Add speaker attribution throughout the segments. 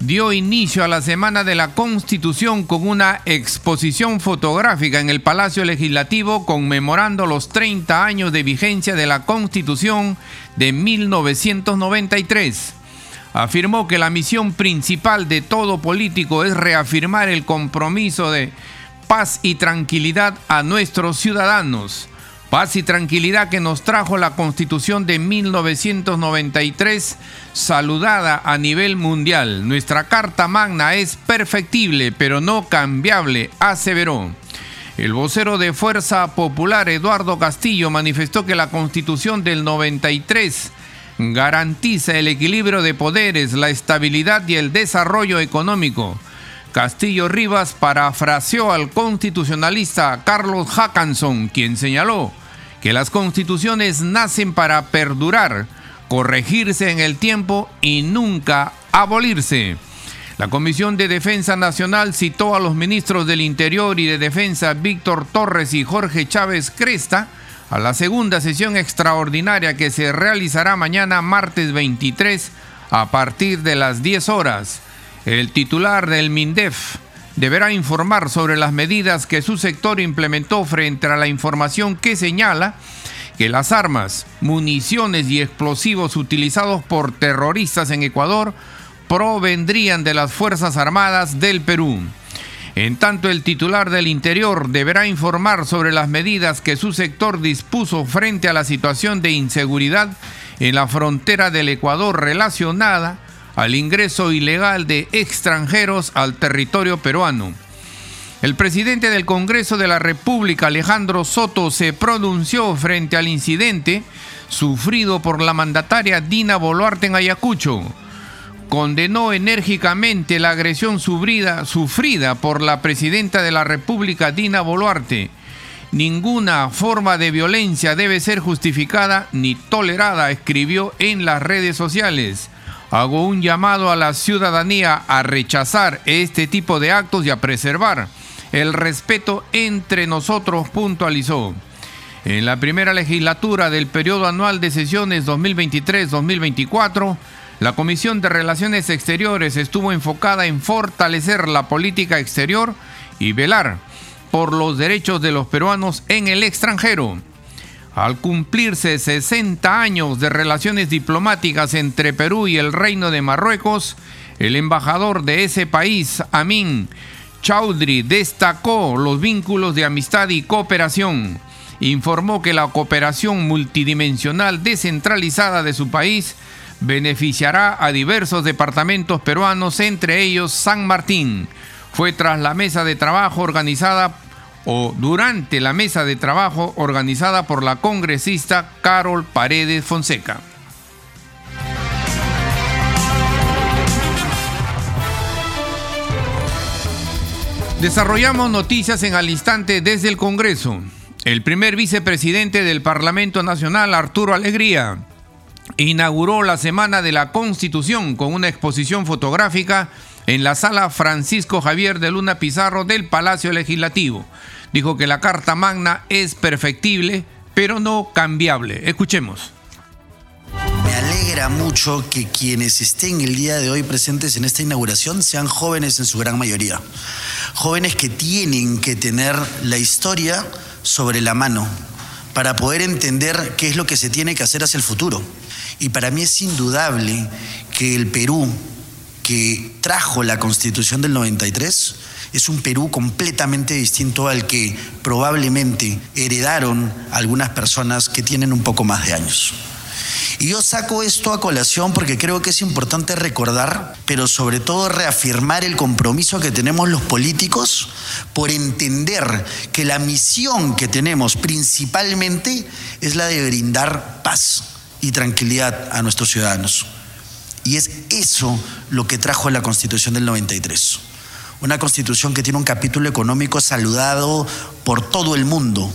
Speaker 1: dio inicio a la Semana de la Constitución con una exposición fotográfica en el Palacio Legislativo conmemorando los 30 años de vigencia de la Constitución de 1993 afirmó que la misión principal de todo político es reafirmar el compromiso de paz y tranquilidad a nuestros ciudadanos. Paz y tranquilidad que nos trajo la Constitución de 1993, saludada a nivel mundial. Nuestra Carta Magna es perfectible, pero no cambiable, aseveró. El vocero de Fuerza Popular, Eduardo Castillo, manifestó que la Constitución del 93 garantiza el equilibrio de poderes, la estabilidad y el desarrollo económico. Castillo Rivas parafraseó al constitucionalista Carlos Hackanson, quien señaló que las constituciones nacen para perdurar, corregirse en el tiempo y nunca abolirse. La Comisión de Defensa Nacional citó a los ministros del Interior y de Defensa Víctor Torres y Jorge Chávez Cresta a la segunda sesión extraordinaria que se realizará mañana martes 23 a partir de las 10 horas. El titular del MINDEF deberá informar sobre las medidas que su sector implementó frente a la información que señala que las armas, municiones y explosivos utilizados por terroristas en Ecuador provendrían de las Fuerzas Armadas del Perú. En tanto, el titular del Interior deberá informar sobre las medidas que su sector dispuso frente a la situación de inseguridad en la frontera del Ecuador relacionada al ingreso ilegal de extranjeros al territorio peruano. El presidente del Congreso de la República, Alejandro Soto, se pronunció frente al incidente sufrido por la mandataria Dina Boluarte en Ayacucho condenó enérgicamente la agresión sufrida, sufrida por la presidenta de la República, Dina Boluarte. Ninguna forma de violencia debe ser justificada ni tolerada, escribió en las redes sociales. Hago un llamado a la ciudadanía a rechazar este tipo de actos y a preservar el respeto entre nosotros, puntualizó. En la primera legislatura del periodo anual de sesiones 2023-2024, la Comisión de Relaciones Exteriores estuvo enfocada en fortalecer la política exterior y velar por los derechos de los peruanos en el extranjero. Al cumplirse 60 años de relaciones diplomáticas entre Perú y el Reino de Marruecos, el embajador de ese país, Amin Chaudhry, destacó los vínculos de amistad y cooperación. Informó que la cooperación multidimensional descentralizada de su país beneficiará a diversos departamentos peruanos, entre ellos San Martín. Fue tras la mesa de trabajo organizada o durante la mesa de trabajo organizada por la congresista Carol Paredes Fonseca. Desarrollamos noticias en al instante desde el Congreso. El primer vicepresidente del Parlamento Nacional, Arturo Alegría, inauguró la Semana de la Constitución con una exposición fotográfica en la sala Francisco Javier de Luna Pizarro del Palacio Legislativo. Dijo que la Carta Magna es perfectible, pero no cambiable. Escuchemos.
Speaker 2: Me alegra mucho que quienes estén el día de hoy presentes en esta inauguración sean jóvenes en su gran mayoría. Jóvenes que tienen que tener la historia sobre la mano para poder entender qué es lo que se tiene que hacer hacia el futuro. Y para mí es indudable que el Perú que trajo la constitución del 93 es un Perú completamente distinto al que probablemente heredaron algunas personas que tienen un poco más de años. Y yo saco esto a colación porque creo que es importante recordar, pero sobre todo reafirmar el compromiso que tenemos los políticos por entender que la misión que tenemos principalmente es la de brindar paz y tranquilidad a nuestros ciudadanos. Y es eso lo que trajo la Constitución del 93. Una constitución que tiene un capítulo económico saludado por todo el mundo,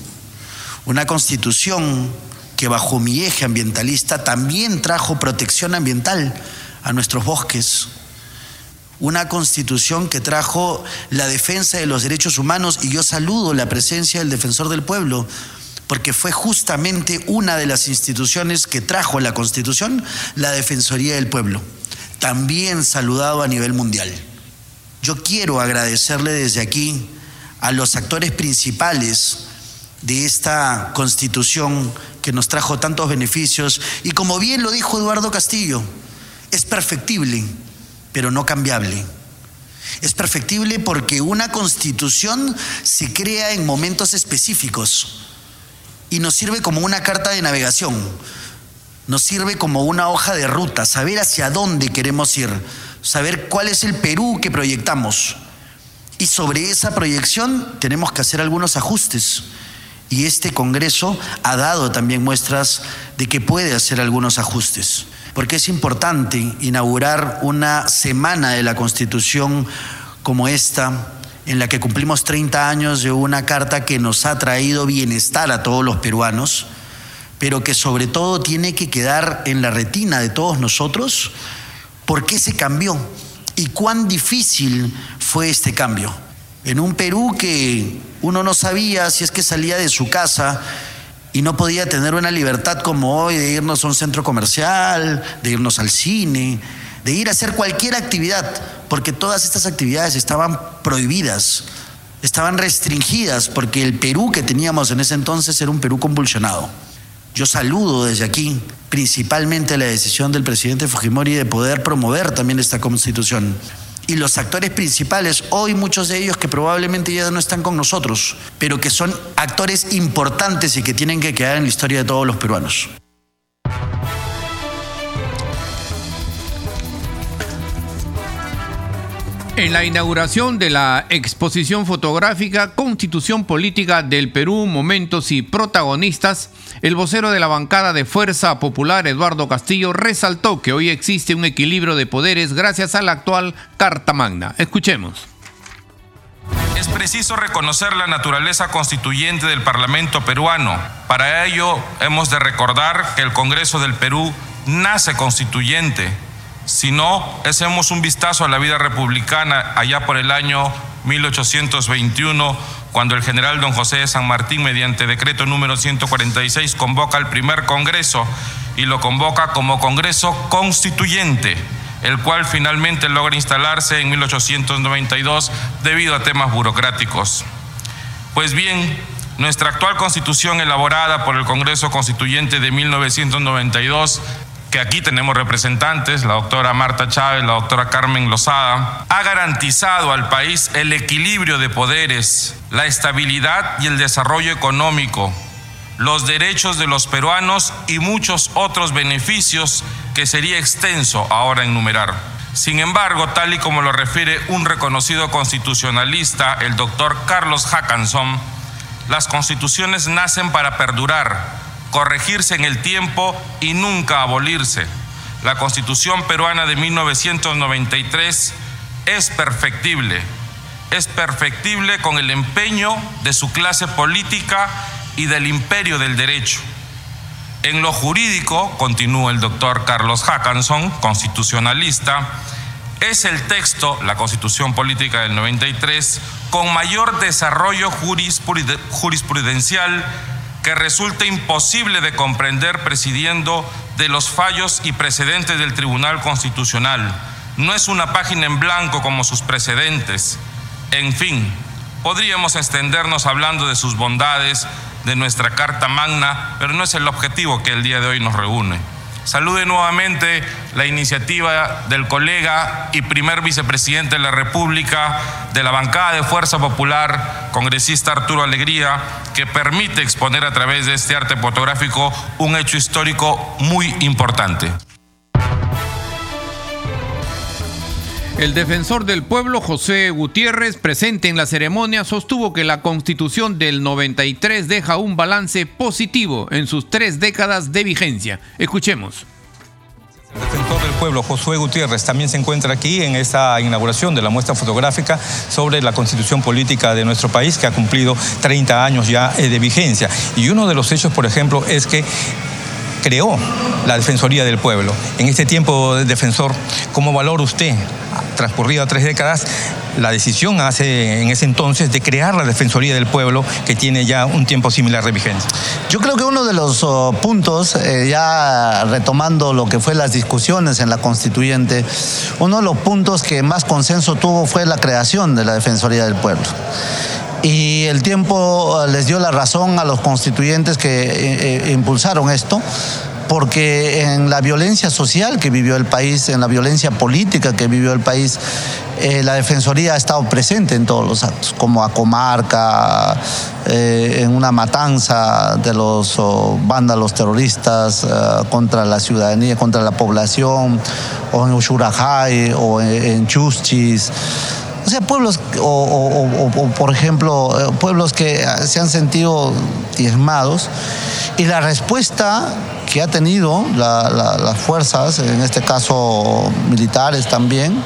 Speaker 2: una constitución que bajo mi eje ambientalista también trajo protección ambiental a nuestros bosques, una constitución que trajo la defensa de los derechos humanos y yo saludo la presencia del defensor del pueblo, porque fue justamente una de las instituciones que trajo la constitución, la Defensoría del Pueblo, también saludado a nivel mundial. Yo quiero agradecerle desde aquí a los actores principales de esta constitución que nos trajo tantos beneficios y como bien lo dijo Eduardo Castillo, es perfectible, pero no cambiable. Es perfectible porque una constitución se crea en momentos específicos y nos sirve como una carta de navegación, nos sirve como una hoja de ruta, saber hacia dónde queremos ir saber cuál es el Perú que proyectamos. Y sobre esa proyección tenemos que hacer algunos ajustes. Y este Congreso ha dado también muestras de que puede hacer algunos ajustes. Porque es importante inaugurar una semana de la Constitución como esta, en la que cumplimos 30 años de una carta que nos ha traído bienestar a todos los peruanos, pero que sobre todo tiene que quedar en la retina de todos nosotros ¿Por qué se cambió? ¿Y cuán difícil fue este cambio? En un Perú que uno no sabía si es que salía de su casa y no podía tener una libertad como hoy de irnos a un centro comercial, de irnos al cine, de ir a hacer cualquier actividad, porque todas estas actividades estaban prohibidas, estaban restringidas, porque el Perú que teníamos en ese entonces era un Perú convulsionado. Yo saludo desde aquí principalmente la decisión del presidente Fujimori de poder promover también esta constitución. Y los actores principales, hoy muchos de ellos que probablemente ya no están con nosotros, pero que son actores importantes y que tienen que quedar en la historia de todos los peruanos.
Speaker 1: En la inauguración de la exposición fotográfica Constitución Política del Perú, Momentos y Protagonistas, el vocero de la bancada de Fuerza Popular, Eduardo Castillo, resaltó que hoy existe un equilibrio de poderes gracias a la actual Carta Magna. Escuchemos.
Speaker 3: Es preciso reconocer la naturaleza constituyente del Parlamento peruano. Para ello hemos de recordar que el Congreso del Perú nace constituyente. Si no, hacemos un vistazo a la vida republicana allá por el año 1821 cuando el general don José de San Martín, mediante decreto número 146, convoca al primer Congreso y lo convoca como Congreso Constituyente, el cual finalmente logra instalarse en 1892 debido a temas burocráticos. Pues bien, nuestra actual constitución elaborada por el Congreso Constituyente de 1992 que aquí tenemos representantes, la doctora Marta Chávez, la doctora Carmen Lozada, ha garantizado al país el equilibrio de poderes, la estabilidad y el desarrollo económico, los derechos de los peruanos y muchos otros beneficios que sería extenso ahora enumerar. Sin embargo, tal y como lo refiere un reconocido constitucionalista, el doctor Carlos Hackanson, las constituciones nacen para perdurar corregirse en el tiempo y nunca abolirse. La constitución peruana de 1993 es perfectible, es perfectible con el empeño de su clase política y del imperio del derecho. En lo jurídico, continúa el doctor Carlos Hackanson, constitucionalista, es el texto, la constitución política del 93, con mayor desarrollo jurisprudencial resulta imposible de comprender presidiendo de los fallos y precedentes del Tribunal Constitucional. No es una página en blanco como sus precedentes. En fin, podríamos extendernos hablando de sus bondades, de nuestra Carta Magna, pero no es el objetivo que el día de hoy nos reúne. Salude nuevamente la iniciativa del colega y primer vicepresidente de la República de la bancada de Fuerza Popular, congresista Arturo Alegría, que permite exponer a través de este arte fotográfico un hecho histórico muy importante.
Speaker 1: El defensor del pueblo, José Gutiérrez, presente en la ceremonia, sostuvo que la constitución del 93 deja un balance positivo en sus tres décadas de vigencia. Escuchemos.
Speaker 4: El defensor del Pueblo, Josué Gutiérrez, también se encuentra aquí en esta inauguración de la muestra fotográfica sobre la constitución política de nuestro país, que ha cumplido 30 años ya eh, de vigencia. Y uno de los hechos, por ejemplo, es que creó la Defensoría del Pueblo. En este tiempo, defensor, ¿cómo valora usted, transcurrido tres décadas, la decisión hace en ese entonces de crear la Defensoría del Pueblo que tiene ya un tiempo similar de vigencia?
Speaker 5: Yo creo que uno de los oh, puntos, eh, ya retomando lo que fue las discusiones en la constituyente, uno de los puntos que más consenso tuvo fue la creación de la Defensoría del Pueblo y el tiempo les dio la razón a los constituyentes que eh, eh, impulsaron esto porque en la violencia social que vivió el país, en la violencia política que vivió el país, eh, la Defensoría ha estado presente en todos los actos, como a Comarca, en una matanza de los vándalos terroristas contra la ciudadanía, contra la población, o en Ushurajay, o en, en Chuschis. O sea, pueblos, o, por ejemplo, eh, pueblos que se han sentido diezmados y la respuesta que ha tenido las fuerzas, en este caso militares también,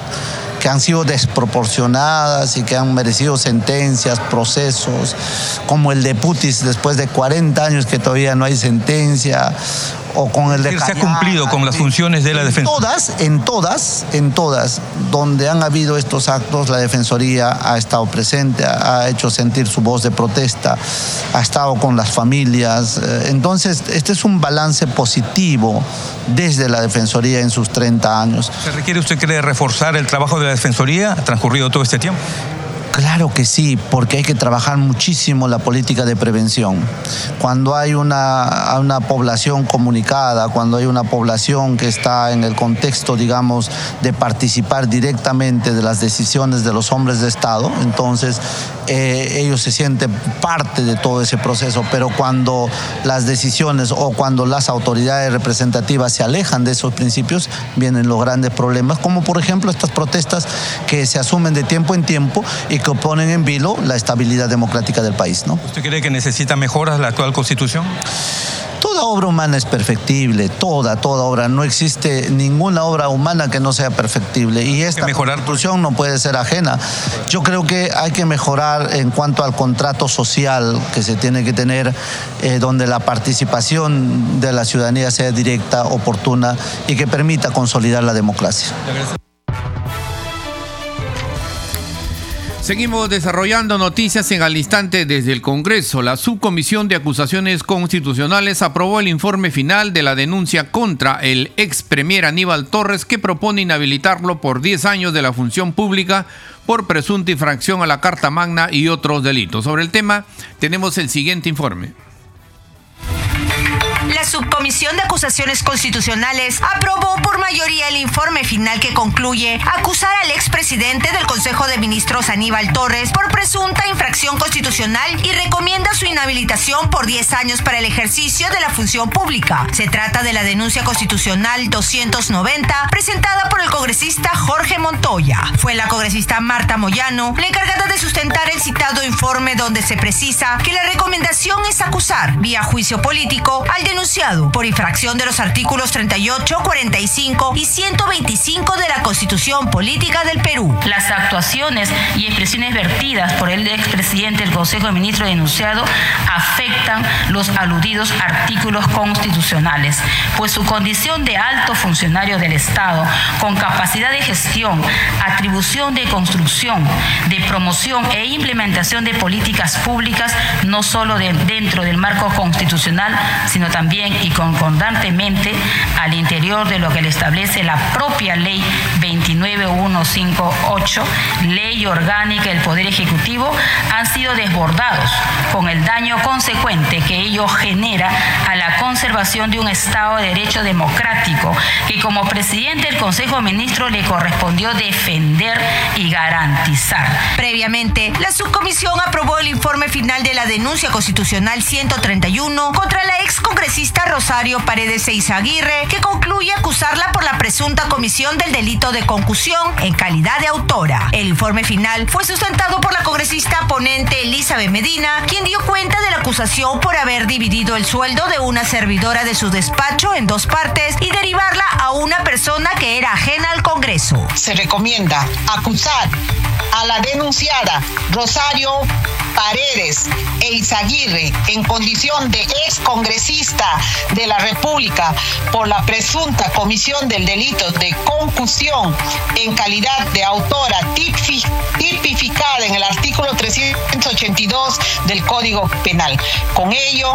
Speaker 5: que han sido desproporcionadas y que han merecido sentencias, procesos, como el de Putis después de 40 años que todavía no hay sentencia, o con el de
Speaker 4: Se ha cumplido con las funciones de la defensa.
Speaker 5: Todas, en todas, en todas, donde han habido estos actos, la Defensoría ha estado presente, ha hecho sentir su voz de protesta, ha estado con las familias. Eh, entonces, este es un balance positivo desde la Defensoría en sus 30 años.
Speaker 4: ¿Se requiere usted cree reforzar el trabajo de la Defensoría transcurrido todo este tiempo?
Speaker 5: Claro que sí, porque hay que trabajar muchísimo la política de prevención. Cuando hay una, una, población comunicada, cuando hay una población que está en el contexto, digamos, de participar directamente de las decisiones de los hombres de Estado, entonces eh, ellos se sienten parte de todo ese proceso, pero cuando las decisiones o cuando las autoridades representativas se alejan de esos principios, vienen los grandes problemas, como por ejemplo estas protestas que se asumen de tiempo en tiempo y que ponen en vilo la estabilidad democrática del país. ¿no?
Speaker 4: ¿Usted cree que necesita mejoras la actual constitución?
Speaker 5: Toda obra humana es perfectible, toda, toda obra. No existe ninguna obra humana que no sea perfectible. Y esta constitución no puede ser ajena. Yo creo que hay que mejorar en cuanto al contrato social que se tiene que tener, eh, donde la participación de la ciudadanía sea directa, oportuna y que permita consolidar la democracia.
Speaker 1: Seguimos desarrollando noticias en al instante desde el Congreso. La Subcomisión de Acusaciones Constitucionales aprobó el informe final de la denuncia contra el ex premier Aníbal Torres que propone inhabilitarlo por 10 años de la función pública por presunta infracción a la Carta Magna y otros delitos. Sobre el tema tenemos el siguiente informe.
Speaker 6: La Subcomisión de Acusaciones Constitucionales aprobó por mayoría el informe final que concluye acusar al expresidente del Consejo de Ministros Aníbal Torres por presunta infracción constitucional y recomienda su inhabilitación por 10 años para el ejercicio de la función pública. Se trata de la denuncia constitucional 290 presentada por el congresista Jorge Montoya. Fue la congresista Marta Moyano la encargada de sustentar el citado informe donde se precisa que la recomendación es acusar vía juicio político al por infracción de los artículos 38, 45 y 125 de la Constitución Política del Perú.
Speaker 7: Las actuaciones y expresiones vertidas por el expresidente del Consejo de Ministros denunciado afectan los aludidos artículos constitucionales, pues su condición de alto funcionario del Estado, con capacidad de gestión, atribución de construcción, de promoción e implementación de políticas públicas, no solo dentro del marco constitucional, sino también también y concordantemente al interior de lo que le establece la propia ley 29158, ley orgánica del Poder Ejecutivo, han sido desbordados con el daño consecuente que ello genera a la conservación de un Estado de Derecho democrático que como presidente del Consejo de Ministros le correspondió defender y garantizar.
Speaker 6: Previamente, la subcomisión aprobó el informe final de la denuncia constitucional 131 contra la ex Rosario Paredes Eizaguirre, que concluye acusarla por la presunta comisión del delito de concusión en calidad de autora. El informe final fue sustentado por la congresista ponente Elizabeth Medina, quien dio cuenta de la acusación por haber dividido el sueldo de una servidora de su despacho en dos partes y derivarla a una persona que era ajena al Congreso.
Speaker 8: Se recomienda acusar a la denunciada Rosario Paredes e Izaguirre en condición de ex congresista de la República por la presunta comisión del delito de concusión en calidad de autora tipificada en el artículo 382 del Código Penal. Con ello,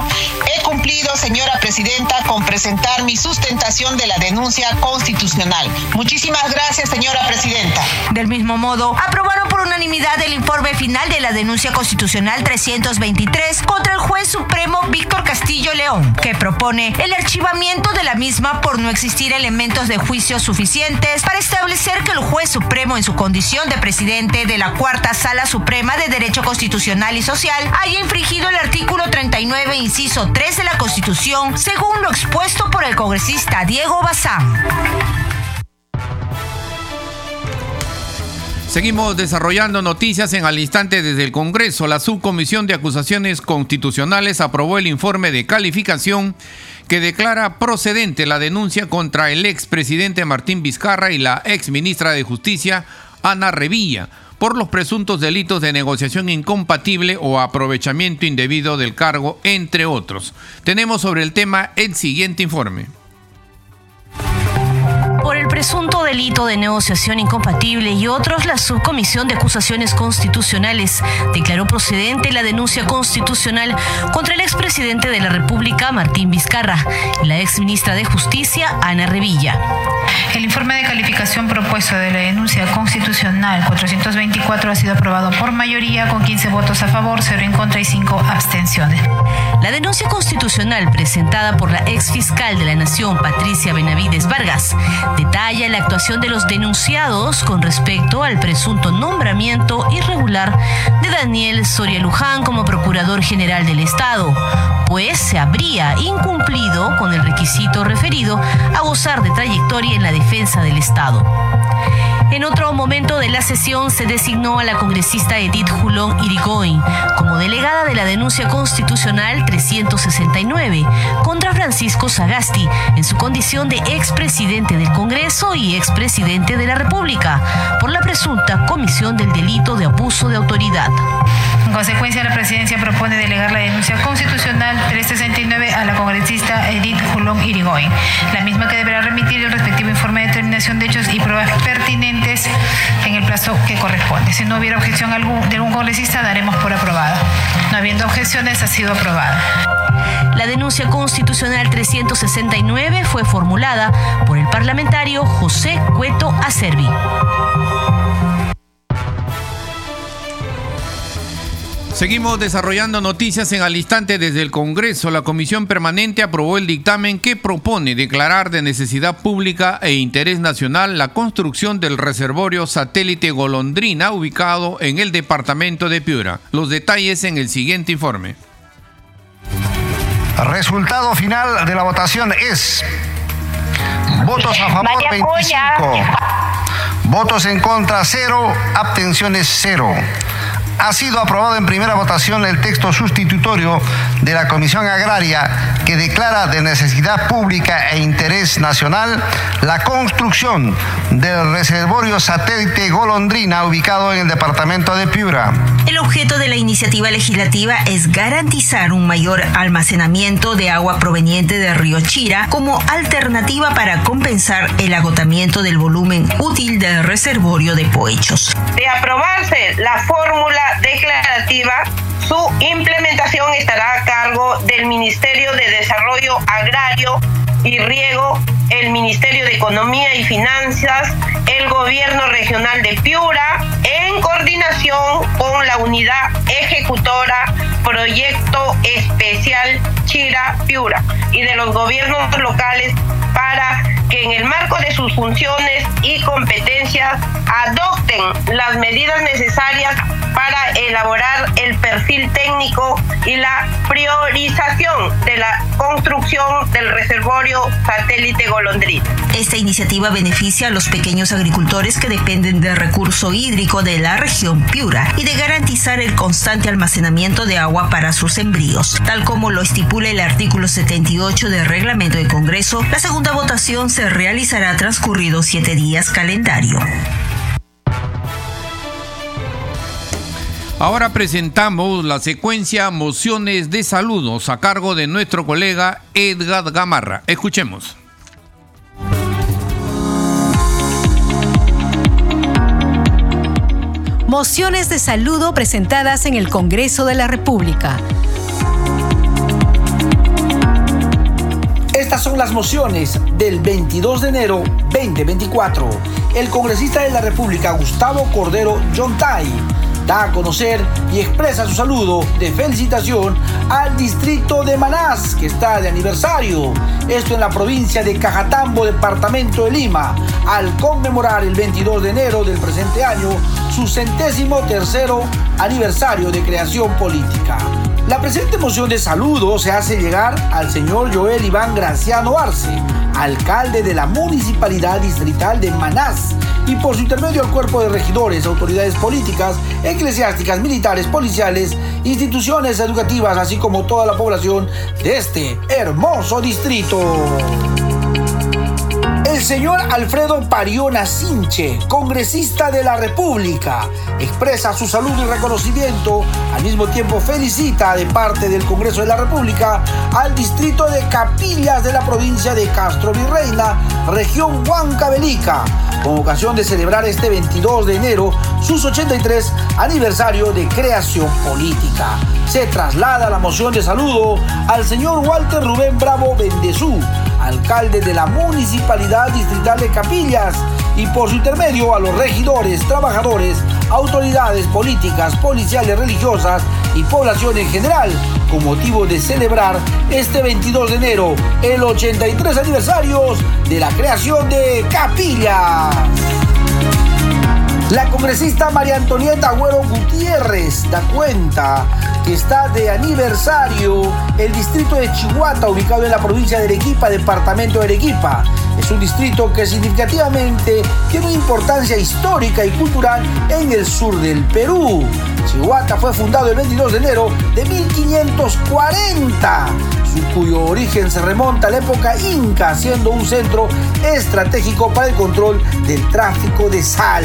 Speaker 8: he cumplido, señora presidenta, con presentar mi sustentación de la denuncia constitucional. Muchísimas gracias, señora presidenta.
Speaker 6: Del mismo modo, aprobaron por unanimidad el informe final de la denuncia constitucional 323 contra el juez supremo Víctor Castillo León, que propone el archivamiento de la misma por no existir elementos de juicio suficientes para establecer que el juez supremo en su condición de presidente de la Cuarta Sala Suprema de Derecho Constitucional y Social haya infringido el artículo 39, inciso 3 de la Constitución, según lo expuesto por el congresista Diego Bazán.
Speaker 1: Seguimos desarrollando noticias en al instante desde el Congreso. La Subcomisión de Acusaciones Constitucionales aprobó el informe de calificación que declara procedente la denuncia contra el expresidente Martín Vizcarra y la exministra de Justicia Ana Revilla por los presuntos delitos de negociación incompatible o aprovechamiento indebido del cargo, entre otros. Tenemos sobre el tema el siguiente informe
Speaker 9: presunto delito de negociación incompatible y otros, la Subcomisión de Acusaciones Constitucionales declaró procedente la denuncia constitucional contra el expresidente de la República, Martín Vizcarra, y la exministra de Justicia, Ana Revilla.
Speaker 10: El informe de calificación propuesto de la denuncia constitucional 424 ha sido aprobado por mayoría con 15 votos a favor, 0 en contra y 5 abstenciones.
Speaker 9: La denuncia constitucional presentada por la ex fiscal de la Nación, Patricia Benavides Vargas, detalla la actuación de los denunciados con respecto al presunto nombramiento irregular de Daniel Soria Luján como Procurador General del Estado, pues se habría incumplido con el requisito referido a gozar de trayectoria en la defensa del Estado. En otro momento de la sesión se designó a la congresista Edith Julón Irigoyen como delegada de la denuncia constitucional 369 contra Francisco Sagasti en su condición de expresidente del Congreso y expresidente de la República por la presunta comisión del delito de abuso de autoridad.
Speaker 10: En consecuencia, la presidencia propone delegar la denuncia constitucional 369 a la congresista Edith Julón Irigoyen, la misma que deberá remitir el respectivo informe de determinación de hechos y pruebas pertinentes en el plazo que corresponde. Si no hubiera objeción de algún congresista, daremos por aprobada. No habiendo objeciones, ha sido aprobada.
Speaker 9: La denuncia constitucional 369 fue formulada por el parlamentario José Cueto Acervi.
Speaker 1: Seguimos desarrollando noticias en al instante desde el Congreso. La Comisión Permanente aprobó el dictamen que propone declarar de necesidad pública e interés nacional la construcción del reservorio satélite Golondrina ubicado en el departamento de Piura. Los detalles en el siguiente informe.
Speaker 11: Resultado final de la votación es votos a favor 25, votos en contra 0, abstenciones 0 ha sido aprobado en primera votación el texto sustitutorio de la Comisión Agraria que declara de necesidad pública e interés nacional la construcción del reservorio satélite Golondrina ubicado en el departamento de Piura.
Speaker 6: El objeto de la iniciativa legislativa es garantizar un mayor almacenamiento de agua proveniente del río Chira como alternativa para compensar el agotamiento del volumen útil del reservorio de Poechos.
Speaker 12: De aprobarse la fórmula declarativa, su implementación estará a cargo del Ministerio de Desarrollo Agrario y Riego, el Ministerio de Economía y Finanzas, el Gobierno Regional de Piura, en coordinación con la Unidad Ejecutora Proyecto Especial Chira Piura y de los gobiernos locales para que en el marco de sus funciones y competencias adopten las medidas necesarias para elaborar el perfil técnico y la priorización de la construcción del reservorio satélite Golondrina.
Speaker 6: Esta iniciativa beneficia a los pequeños agricultores que dependen del recurso hídrico de la región Piura y de garantizar el constante almacenamiento de agua para sus sembríos. Tal como lo estipula el artículo 78 del reglamento del Congreso, la segunda votación se realizará transcurridos siete días calendario.
Speaker 1: Ahora presentamos la secuencia Mociones de Saludos a cargo de nuestro colega Edgar Gamarra. Escuchemos.
Speaker 13: Mociones de saludo presentadas en el Congreso de la República.
Speaker 14: Estas son las mociones del 22 de enero 2024. El congresista de la República, Gustavo Cordero Yontay, da a conocer y expresa su saludo de felicitación al distrito de Manás, que está de aniversario. Esto en la provincia de Cajatambo, departamento de Lima, al conmemorar el 22 de enero del presente año su centésimo tercero aniversario de creación política. La presente moción de saludo se hace llegar al señor Joel Iván Graciano Arce, alcalde de la Municipalidad Distrital de Manás, y por su intermedio al cuerpo de regidores, autoridades políticas, eclesiásticas, militares, policiales, instituciones educativas, así como toda la población de este hermoso distrito. El señor Alfredo Pariona Sinche, congresista de la República, expresa su salud y reconocimiento, al mismo tiempo felicita de parte del Congreso de la República al distrito de Capillas de la provincia de Castro Virreina, región Huancavelica, con ocasión de celebrar este 22 de enero sus 83 aniversario de creación política. Se traslada la moción de saludo al señor Walter Rubén Bravo Bendezú, alcalde de la Municipalidad Distrital de Capillas, y por su intermedio a los regidores, trabajadores, autoridades políticas, policiales, religiosas y población en general, con motivo de celebrar este 22 de enero el 83 aniversario de la creación de Capillas. La congresista María Antonieta Agüero Gutiérrez da cuenta que está de aniversario el distrito de Chihuahua, ubicado en la provincia de Arequipa, departamento de Arequipa. Es un distrito que significativamente tiene una importancia histórica y cultural en el sur del Perú. Chihuahua fue fundado el 22 de enero de 1540 cuyo origen se remonta a la época inca, siendo un centro estratégico para el control del tráfico de sal.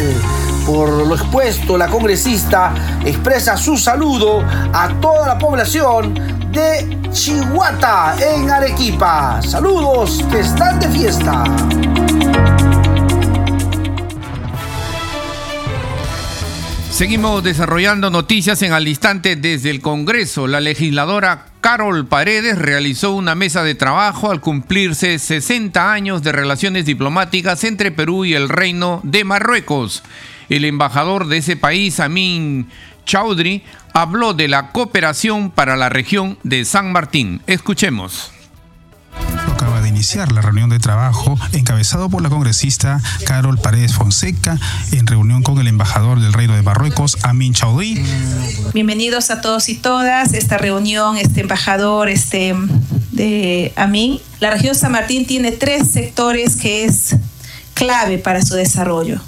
Speaker 14: Por lo expuesto, la congresista expresa su saludo a toda la población de Chihuahua en Arequipa. Saludos que están de fiesta.
Speaker 1: Seguimos desarrollando noticias en al instante desde el Congreso. La legisladora Carol Paredes realizó una mesa de trabajo al cumplirse 60 años de relaciones diplomáticas entre Perú y el Reino de Marruecos. El embajador de ese país, Amin Chaudhry, habló de la cooperación para la región de San Martín. Escuchemos
Speaker 15: acaba de iniciar la reunión de trabajo encabezado por la congresista Carol Paredes Fonseca en reunión con el embajador del Reino de Marruecos, Amin Chaudhry.
Speaker 16: Bienvenidos a todos y todas. Esta reunión, este embajador este, de Amin. La región San Martín tiene tres sectores que es clave para su desarrollo,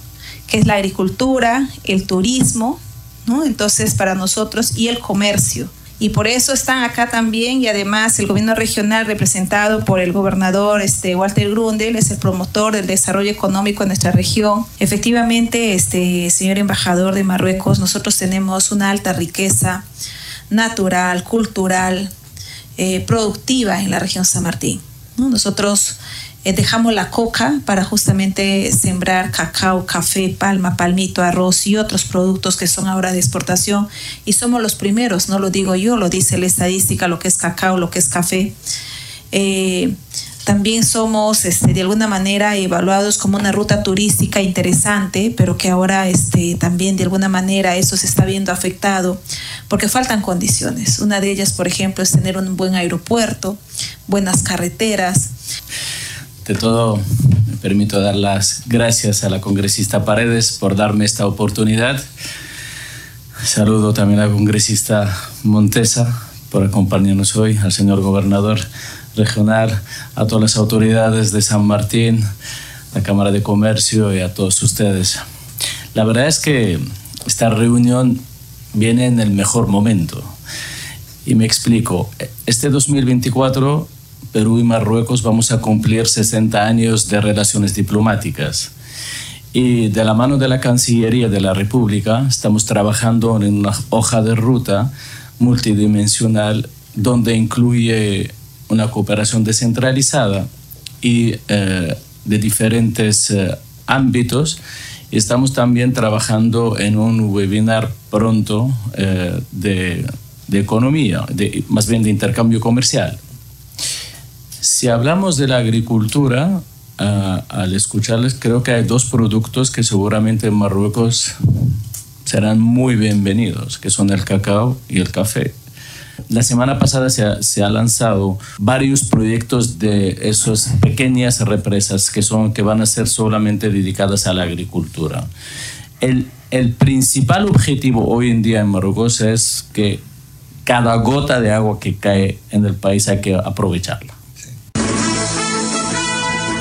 Speaker 16: es la agricultura, el turismo, ¿no? entonces para nosotros, y el comercio y por eso están acá también y además el gobierno regional representado por el gobernador este, Walter Grundel es el promotor del desarrollo económico en nuestra región. Efectivamente, este señor embajador de Marruecos, nosotros tenemos una alta riqueza natural, cultural, eh, productiva en la región San Martín. Nosotros eh, dejamos la coca para justamente sembrar cacao, café, palma, palmito, arroz y otros productos que son ahora de exportación. Y somos los primeros, no lo digo yo, lo dice la estadística, lo que es cacao, lo que es café. Eh, también somos este, de alguna manera evaluados como una ruta turística interesante, pero que ahora este, también de alguna manera eso se está viendo afectado porque faltan condiciones. Una de ellas, por ejemplo, es tener un buen aeropuerto, buenas carreteras.
Speaker 17: De todo, me permito dar las gracias a la congresista Paredes por darme esta oportunidad. Saludo también al congresista Montesa por acompañarnos hoy, al señor gobernador regional, a todas las autoridades de San Martín, la Cámara de Comercio y a todos ustedes. La verdad es que esta reunión viene en el mejor momento. Y me explico. Este 2024, Perú y Marruecos vamos a cumplir 60 años de relaciones diplomáticas. Y de la mano de la Cancillería de la República estamos trabajando en una hoja de ruta multidimensional donde incluye una cooperación descentralizada y eh, de diferentes eh, ámbitos. Estamos también trabajando en un webinar pronto eh, de, de, economía, de, más bien de intercambio comercial. Si hablamos de la agricultura, al escucharles, creo que hay dos productos que seguramente en Marruecos serán muy bienvenidos, que son el cacao y el café. La semana pasada se ha, se ha, lanzado varios proyectos de esas pequeñas represas que, son, que van a ser solamente dedicadas a la agricultura. El, el principal objetivo hoy en día en Marruecos es que cada gota de agua que cae en el país hay que aprovecharla.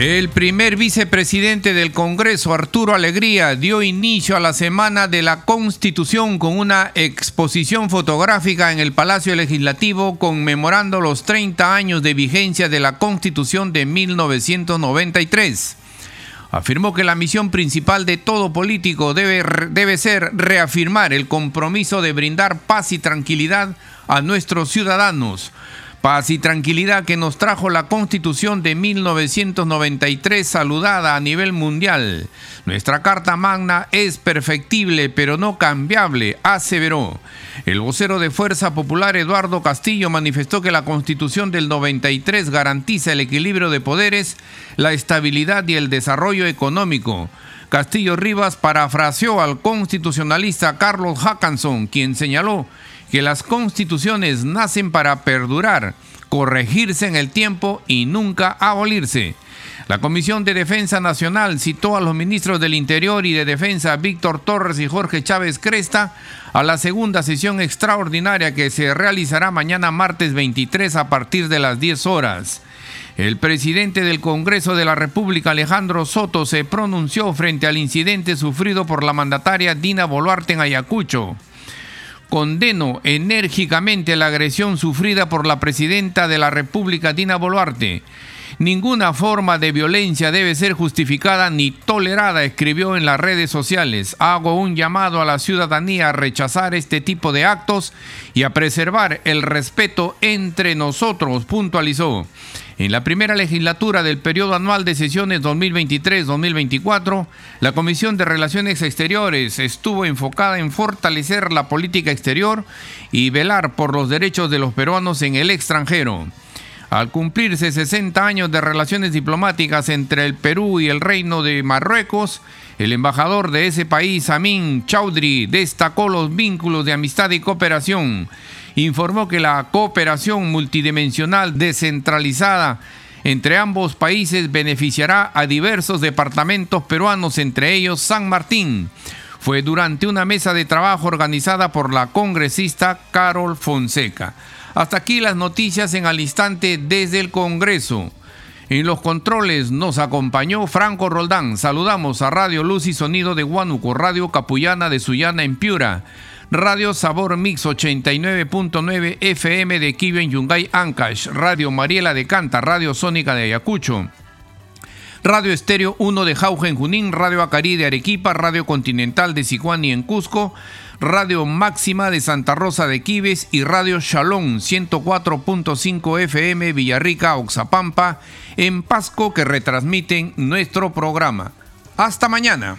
Speaker 1: El primer vicepresidente del Congreso, Arturo Alegría, dio inicio a la Semana de la Constitución con una exposición fotográfica en el Palacio Legislativo conmemorando los 30 años de vigencia de la Constitución de 1993. Afirmó que la misión principal de todo político debe, debe ser reafirmar el compromiso de brindar paz y tranquilidad a nuestros ciudadanos Paz y tranquilidad que nos trajo la Constitución de 1993 saludada a nivel mundial. Nuestra Carta Magna es perfectible pero no cambiable, aseveró. El vocero de Fuerza Popular Eduardo Castillo manifestó que la Constitución del 93 garantiza el equilibrio de poderes, la estabilidad y el desarrollo económico. Castillo Rivas parafraseó al constitucionalista Carlos Hackanson, quien señaló que las constituciones nacen para perdurar, corregirse en el tiempo y nunca abolirse. La Comisión de Defensa Nacional citó a los ministros del Interior y de Defensa Víctor Torres y Jorge Chávez Cresta a la segunda sesión extraordinaria que se realizará mañana martes 23 a partir de las 10 horas. El presidente del Congreso de la República, Alejandro Soto, se pronunció frente al incidente sufrido por la mandataria Dina Boluarte en Ayacucho. Condeno enérgicamente la agresión sufrida por la presidenta de la República, Dina Boluarte. Ninguna forma de violencia debe ser justificada ni tolerada, escribió en las redes sociales. Hago un llamado a la ciudadanía a rechazar este tipo de actos y a preservar el respeto entre nosotros, puntualizó. En la primera legislatura del periodo anual de sesiones 2023-2024, la Comisión de Relaciones Exteriores estuvo enfocada en fortalecer la política exterior y velar por los derechos de los peruanos en el extranjero. Al cumplirse 60 años de relaciones diplomáticas entre el Perú y el Reino de Marruecos, el embajador de ese país, Amin Chaudhry, destacó los vínculos de amistad y cooperación informó que la cooperación multidimensional descentralizada entre ambos países beneficiará a diversos departamentos peruanos, entre ellos San Martín. Fue durante una mesa de trabajo organizada por la congresista Carol Fonseca. Hasta aquí las noticias en al instante desde el Congreso. En los controles nos acompañó Franco Roldán. Saludamos a Radio Luz y Sonido de Huánuco, Radio Capullana de Sullana en Piura. Radio Sabor Mix 89.9 FM de Kibio en Yungay Ancash, Radio Mariela de Canta, Radio Sónica de Ayacucho, Radio Estéreo 1 de Jauja en Junín, Radio Acarí de Arequipa, Radio Continental de Sicuani en Cusco, Radio Máxima de Santa Rosa de Quives y Radio Shalom 104.5 FM Villarrica, Oxapampa, en Pasco que retransmiten nuestro programa. Hasta mañana.